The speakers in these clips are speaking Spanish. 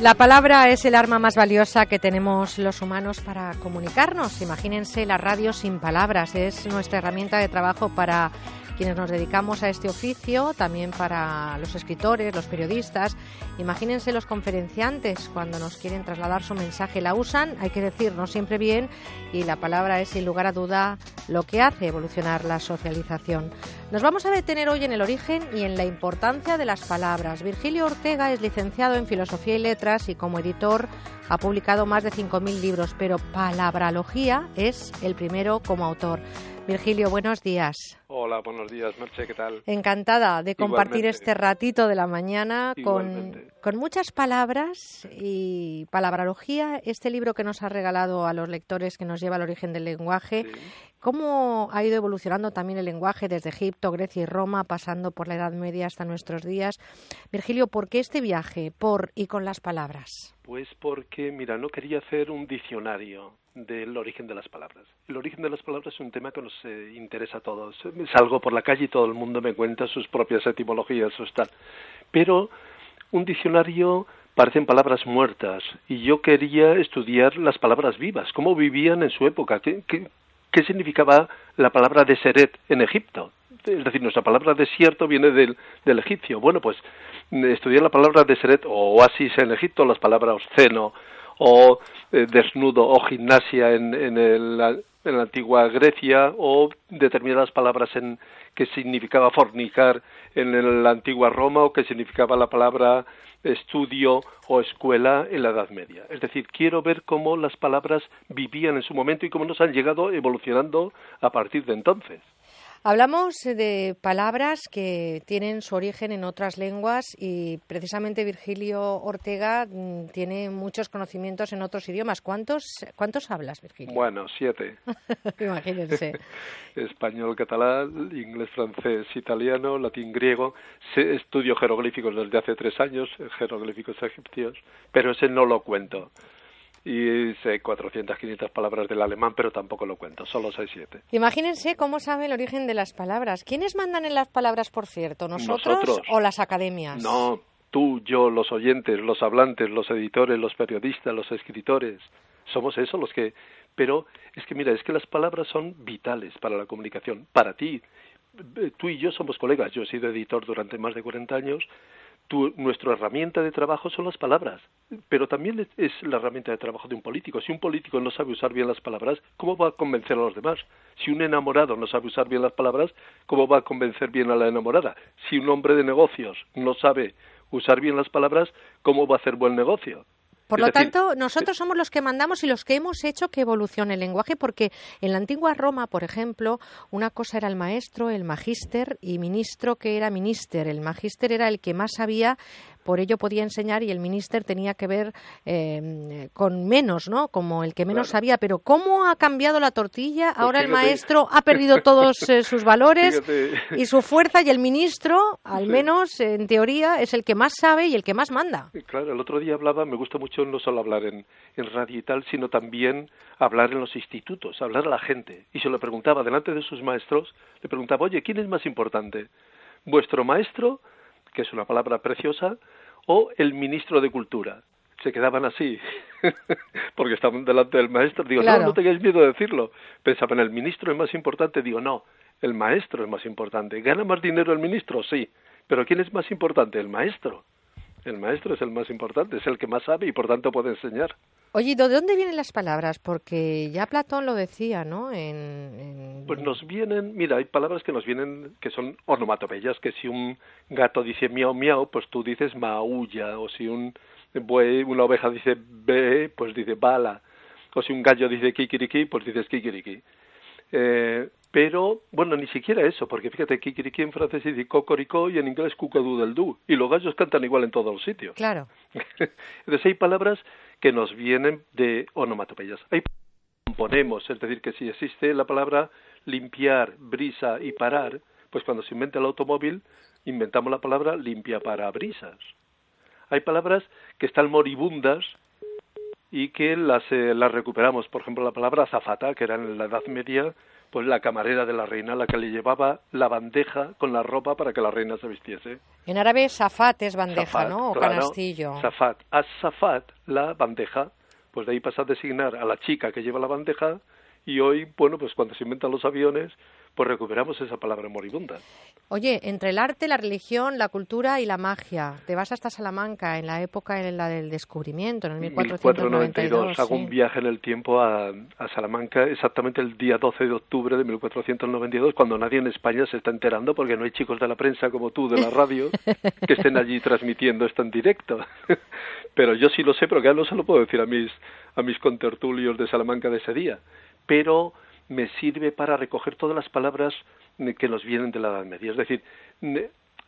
La palabra es el arma más valiosa que tenemos los humanos para comunicarnos. Imagínense la radio sin palabras. Es nuestra herramienta de trabajo para quienes nos dedicamos a este oficio, también para los escritores, los periodistas. Imagínense los conferenciantes cuando nos quieren trasladar su mensaje. La usan, hay que decir, no siempre bien, y la palabra es sin lugar a duda lo que hace evolucionar la socialización. Nos vamos a detener hoy en el origen y en la importancia de las palabras. Virgilio Ortega es licenciado en Filosofía y Letras y como editor ha publicado más de 5.000 libros, pero Palabralogía es el primero como autor. Virgilio, buenos días. Hola, buenos días, Merche, ¿qué tal? Encantada de compartir este ratito de la mañana con, con, muchas palabras y palabralogía, este libro que nos ha regalado a los lectores que nos lleva al origen del lenguaje. ¿Cómo ha ido evolucionando también el lenguaje desde Egipto, Grecia y Roma, pasando por la Edad Media hasta nuestros días? Virgilio, ¿por qué este viaje por y con las palabras? Pues porque, mira, no quería hacer un diccionario del origen de las palabras. El origen de las palabras es un tema que nos eh, interesa a todos. Salgo por la calle y todo el mundo me cuenta sus propias etimologías o tal. Pero un diccionario parecen palabras muertas y yo quería estudiar las palabras vivas, cómo vivían en su época, qué, qué, significaba la palabra deseret en Egipto. Es decir, nuestra palabra desierto viene del, del egipcio. Bueno, pues estudiar la palabra deseret o oasis en Egipto, las palabras seno, o eh, desnudo o gimnasia en, en, el, en, la antigua Grecia o determinadas palabras en que significaba fornicar en la antigua Roma o que significaba la palabra estudio o escuela en la Edad Media. Es decir, quiero ver cómo las palabras vivían en su momento y cómo nos han llegado evolucionando a partir de entonces. Hablamos de palabras que tienen su origen en otras lenguas y precisamente Virgilio Ortega mm, tiene muchos conocimientos en otros idiomas. ¿Cuántos, cuántos hablas, Virgilio? Bueno, siete. Imagínense. Español, catalán, inglés, francés, italiano, latín, griego. Estudio jeroglíficos desde hace tres años, jeroglíficos egipcios, pero ese no lo cuento y sé 400, 500 palabras del alemán, pero tampoco lo cuento, solo 6, 7. Imagínense cómo sabe el origen de las palabras. ¿Quiénes mandan en las palabras, por cierto? ¿Nosotros, o las academias? No, tú, yo, los oyentes, los hablantes, los editores, los periodistas, los escritores. Somos eso los que... Pero es que mira, es que las palabras son vitales para la comunicación, para ti. Tú y yo somos colegas, yo he sido editor durante más de 40 años nuestra herramienta de trabajo son las palabras, pero también es la herramienta de trabajo de un político. Si un político no sabe usar bien las palabras, ¿cómo va a convencer a los demás? Si un enamorado no sabe usar bien las palabras, ¿cómo va a convencer bien a la enamorada? Si un hombre de negocios no sabe usar bien las palabras, ¿cómo va a hacer buen negocio? Por lo tanto, nosotros somos los que mandamos y los que hemos hecho que evolucione el lenguaje, porque en la antigua Roma, por ejemplo, una cosa era el maestro, el magíster y ministro que era minister. El magíster era el que más sabía por ello podía enseñar y el minister tenía que ver eh, con menos, ¿no? Como el que menos sabía. Pero ¿cómo ha cambiado la tortilla? Pues Ahora el maestro ha perdido todos eh, sus valores y su fuerza y el ministro, al menos en teoría, es el que más sabe y el que más manda. Claro, el otro día hablaba, me gusta mucho no solo hablar en, en radio y tal, sino también hablar en los institutos, hablar a la gente. Y se lo preguntaba delante de sus maestros, le preguntaba, oye, ¿quién es más importante? ¿Vuestro maestro que es una palabra preciosa, o el ministro de Cultura. Se quedaban así, porque estaban delante del maestro. Digo, no, no tengáis miedo de decirlo. Pensaban, el ministro es más importante. Digo, no, el maestro es más importante. ¿Gana más dinero el ministro? Sí. Pero ¿quién es más importante? El maestro. El maestro es el más importante, es el que más sabe y por tanto puede enseñar. Oye, ¿de dónde vienen las palabras? Porque ya Platón lo decía, ¿no? Pues nos vienen, mira, hay palabras que nos vienen que son onomatopeyas, que si un gato dice miau miau, pues tú dices maulla, o si un buey, una oveja dice be, pues dice bala, o si un gallo dice kikiriki, pues dices kikiriki. Eh, pero, bueno, ni siquiera eso, porque fíjate, Kikiriki en francés dice cocoricó y en inglés del du y los gallos cantan igual en todos los sitios. Claro. Entonces hay palabras que nos vienen de onomatopeyas. Hay componemos, es decir, que si existe la palabra limpiar, brisa y parar, pues cuando se inventa el automóvil, inventamos la palabra limpia para brisas. Hay palabras que están moribundas y que las, eh, las recuperamos. Por ejemplo, la palabra azafata, que era en la Edad Media pues la camarera de la reina, la que le llevaba la bandeja con la ropa para que la reina se vistiese. En árabe safat es bandeja, ¿no? O canastillo. Safat. As-safat, la bandeja, pues de ahí pasa a designar a la chica que lleva la bandeja y hoy, bueno, pues cuando se inventan los aviones, pues recuperamos esa palabra moribunda. Oye, entre el arte, la religión, la cultura y la magia, te vas hasta Salamanca en la época en la del descubrimiento, en el 1492. Hago un viaje en el tiempo a, a, Salamanca exactamente el día 12 de octubre de 1492, cuando nadie en España se está enterando porque no hay chicos de la prensa como tú de la radio que estén allí transmitiendo esto en directo. Pero yo sí lo sé, pero ya no se lo puedo decir a mis, a mis contertulios de Salamanca de ese día. Pero me sirve para recoger todas las palabras que nos vienen de la Edad Media. Es decir,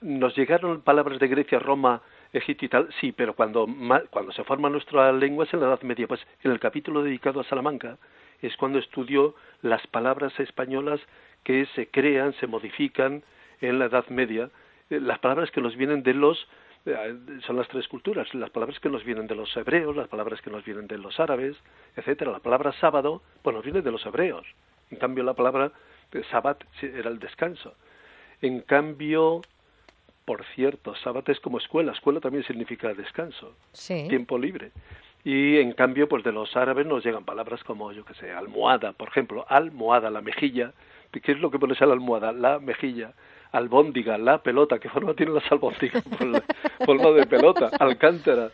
nos llegaron palabras de Grecia, Roma, Egipto y tal, sí, pero cuando, cuando se forma nuestra lengua es en la Edad Media. Pues en el capítulo dedicado a Salamanca es cuando estudio las palabras españolas que se crean, se modifican en la Edad Media, eh, las palabras que nos vienen de los eh, son las tres culturas, las palabras que nos vienen de los hebreos, las palabras que nos vienen de los árabes, etcétera. La palabra sábado, pues nos viene de los hebreos. En cambio, la palabra Sabbat era el descanso. En cambio, por cierto, Sabbat es como escuela. Escuela también significa descanso, tiempo libre. Y en cambio, pues de los árabes nos llegan palabras como, yo qué sé, almohada, por ejemplo, almohada, la mejilla. ¿Qué es lo que pones a la almohada? La mejilla. Albóndiga, la pelota. ¿Qué forma tiene las albóndigas? forma de pelota. Alcántara.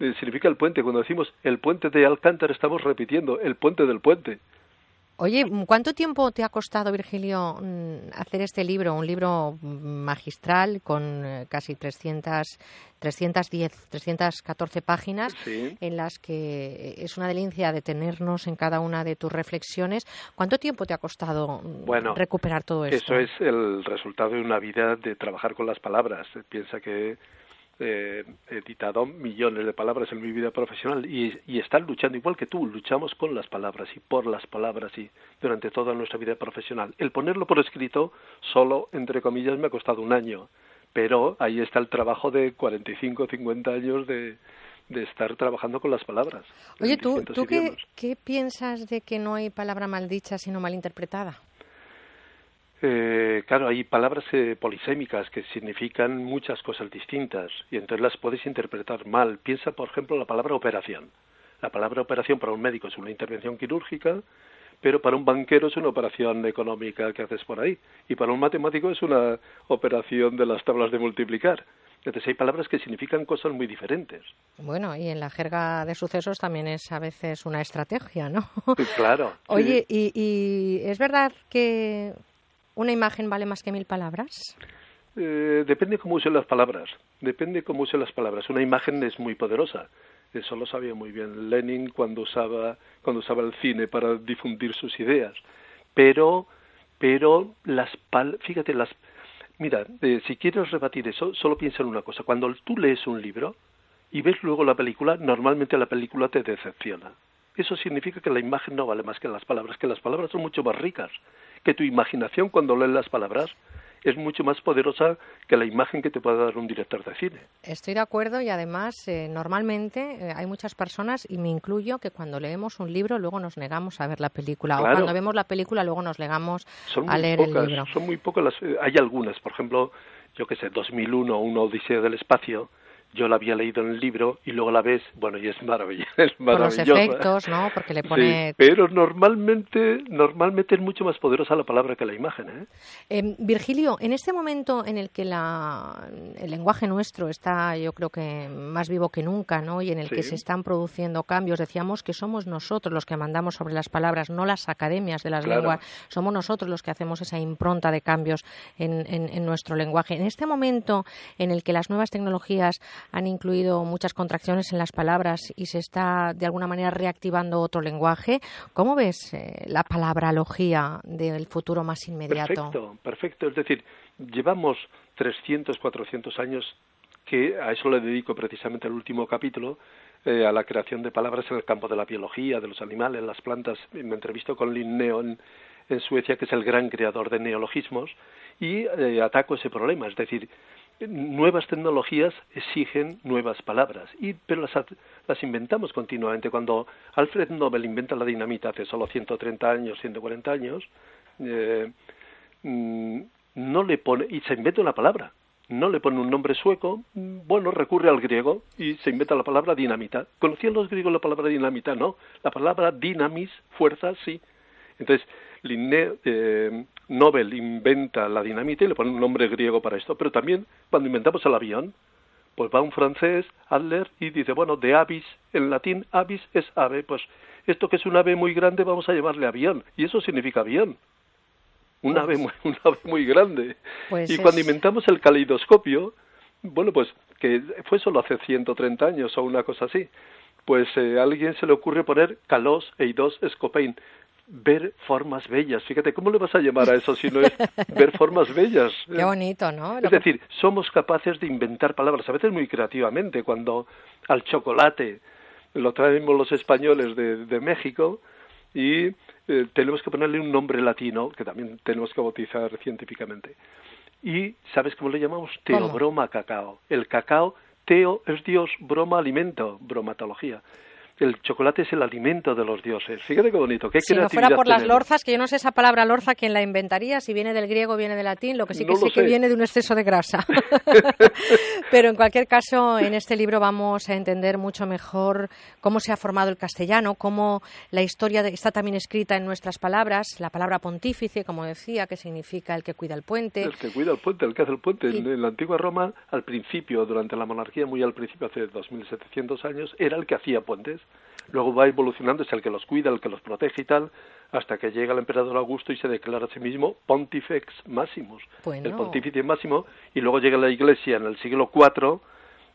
Eh, significa el puente. Cuando decimos el puente de Alcántara, estamos repitiendo el puente del puente. Oye, ¿cuánto tiempo te ha costado, Virgilio, mm, hacer este libro? Un libro magistral con eh, casi 300, 310, 314 páginas, en las que es una delicia detenernos en cada una de tus reflexiones. ¿Cuánto tiempo te ha costado mm, recuperar todo esto? Eso es el resultado de una vida de trabajar con las palabras. Piensa que he editado millones de palabras en mi vida profesional y, y están luchando igual que tú, luchamos con las palabras y por las palabras y durante toda nuestra vida profesional. El ponerlo por escrito solo, entre comillas, me ha costado un año, pero ahí está el trabajo de 45 o 50 años de, de estar trabajando con las palabras. Oye, ¿tú, ¿tú qué, qué piensas de que no hay palabra maldicha sino malinterpretada? Eh, claro, hay palabras eh, polisémicas que significan muchas cosas distintas y entonces las puedes interpretar mal. Piensa, por ejemplo, la palabra operación. La palabra operación para un médico es una intervención quirúrgica, pero para un banquero es una operación económica que haces por ahí y para un matemático es una operación de las tablas de multiplicar. Entonces hay palabras que significan cosas muy diferentes. Bueno, y en la jerga de sucesos también es a veces una estrategia, ¿no? claro. Oye, y, y, es verdad que ¿Una imagen vale más que mil palabras? Eh, depende cómo use las palabras. Depende cómo use las palabras. Una imagen es muy poderosa. Eso lo sabía muy bien Lenin cuando usaba, cuando usaba el cine para difundir sus ideas. Pero, pero las pal fíjate, las, mira, eh, si quieres rebatir eso, solo piensa en una cosa. Cuando tú lees un libro y ves luego la película, normalmente la película te decepciona. Eso significa que la imagen no vale más que las palabras, que las palabras son mucho más ricas que tu imaginación cuando lees las palabras es mucho más poderosa que la imagen que te pueda dar un director de cine. Estoy de acuerdo y además eh, normalmente eh, hay muchas personas, y me incluyo, que cuando leemos un libro luego nos negamos a ver la película o cuando vemos la película luego nos negamos a leer el libro. Son muy pocas las... Eh, hay algunas, por ejemplo, yo que sé, 2001, Una Odisea del Espacio, yo la había leído en el libro y luego la ves, bueno, y es maravilloso. Es Por los efectos, ¿no? Porque le pone... Sí, pero normalmente, normalmente es mucho más poderosa la palabra que la imagen, ¿eh? ¿eh? Virgilio, en este momento en el que la, el lenguaje nuestro está, yo creo que más vivo que nunca, ¿no? Y en el que se están produciendo cambios, decíamos que somos nosotros los que mandamos sobre las palabras, no las academias de las lenguas, somos nosotros los que hacemos esa impronta de cambios en, en nuestro lenguaje. En este momento en el que las nuevas tecnologías han incluido muchas contracciones en las palabras y se está de alguna manera reactivando otro lenguaje. ¿Cómo ves eh, la palabralogía del futuro más inmediato? Perfecto, perfecto. Es decir, llevamos 300, 400 años que a eso le dedico precisamente el último capítulo, eh, a la creación de palabras en el campo de la biología, de los animales, las plantas. Me entrevisto con Linneo en, en Suecia, que es el gran creador de neologismos, y eh, ataco ese problema. Es decir, nuevas tecnologías exigen nuevas palabras, y, pero las, las inventamos continuamente. Cuando Alfred Nobel inventa la dinamita hace solo 130 años, 140 años, eh, mm, no le pone, y se inventa una palabra, no le pone un nombre sueco, mm, bueno, recurre al griego y se inventa la palabra dinamita. ¿Conocían los griegos la palabra dinamita? No. La palabra dinamis, fuerza, sí. Entonces, eh, Nobel inventa la dinamita y le pone un nombre griego para esto, pero también cuando inventamos el avión, pues va un francés, Adler, y dice, bueno, de avis, en latín avis es ave, pues esto que es un ave muy grande vamos a llamarle avión, y eso significa avión. Un ave muy, un ave muy grande. Pues y cuando inventamos el caleidoscopio, bueno, pues que fue solo hace 130 años o una cosa así, pues eh, a alguien se le ocurre poner calos eidos escopein, ver formas bellas. Fíjate, ¿cómo le vas a llamar a eso si no es ver formas bellas? Qué bonito, ¿no? Es decir, somos capaces de inventar palabras, a veces muy creativamente, cuando al chocolate lo traemos los españoles de, de México y eh, tenemos que ponerle un nombre latino, que también tenemos que bautizar científicamente. Y, ¿sabes cómo le llamamos? Teobroma cacao. El cacao, teo es Dios, broma alimento, bromatología el chocolate es el alimento de los dioses. Fíjate qué bonito, qué Si no fuera por las lorzas, que yo no sé esa palabra lorza quién la inventaría, si viene del griego o viene del latín, lo que sí que sé, que viene de un exceso de grasa. Pero en cualquier caso, en este libro vamos a entender mucho mejor cómo se ha formado el castellano, cómo la historia está también escrita en nuestras palabras, la palabra pontífice, como decía, que significa el que cuida el puente. El que cuida el puente, el que hace el puente. En la antigua Roma, al principio, durante la monarquía, muy al principio, hace 2.700 años, era el que hacía puentes luego va evolucionando, es el que los cuida, el que los protege y tal, hasta que llega el emperador Augusto y se declara a sí mismo Pontifex Maximus, el pontífice máximo, y luego llega la Iglesia en el siglo IV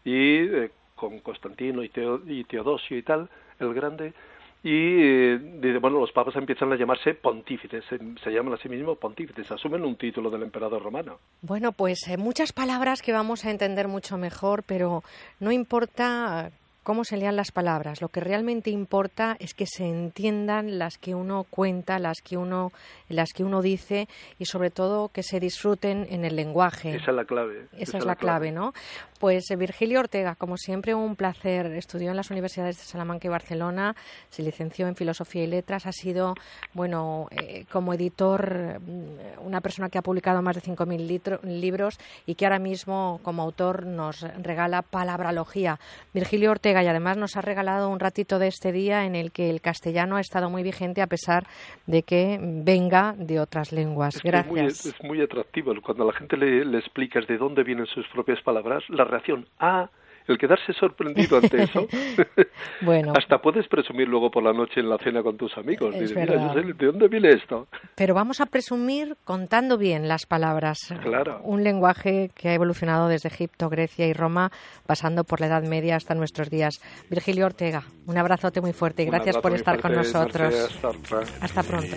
y eh, con Constantino y, Teodosio y tal, el grande, y eh, bueno, los papas empiezan a llamarse pontífices, se, llaman a sí mismos pontífices, asumen un título del emperador romano. Bueno, pues eh, muchas palabras que vamos a entender mucho mejor, pero no importa cómo se lean las palabras. Lo que realmente importa es que se entiendan las que uno cuenta, las que uno, las que uno dice y sobre todo que se disfruten en el lenguaje. Esa es la clave. Esa, es la clave, ¿no? Pues eh, Virgilio Ortega, como siempre, un placer. Estudió en las universidades de Salamanca y Barcelona, se licenció en Filosofía y Letras, ha sido, bueno, eh, como editor, mm, una persona que ha publicado más de 5.000 libros y que ahora mismo, como autor, nos regala palabralogía. Virgilio Ortega y además nos ha regalado un ratito de este día en el que el castellano ha estado muy vigente a pesar de que venga de otras lenguas. Gracias. Es muy, atractivo cuando a la gente le, le explicas de dónde vienen sus propias palabras, la reacción, ah, el quedarse sorprendido ante eso, bueno, hasta puedes presumir luego por la noche en la cena con tus amigos. ¿de dónde viene esto? Pero vamos a presumir contando bien las palabras. Claro. Un lenguaje que ha evolucionado desde Egipto, Grecia y Roma, pasando por la Edad Media hasta nuestros días. Virgilio Ortega, un abrazote muy fuerte y gracias por estar con nosotros. hasta pronto.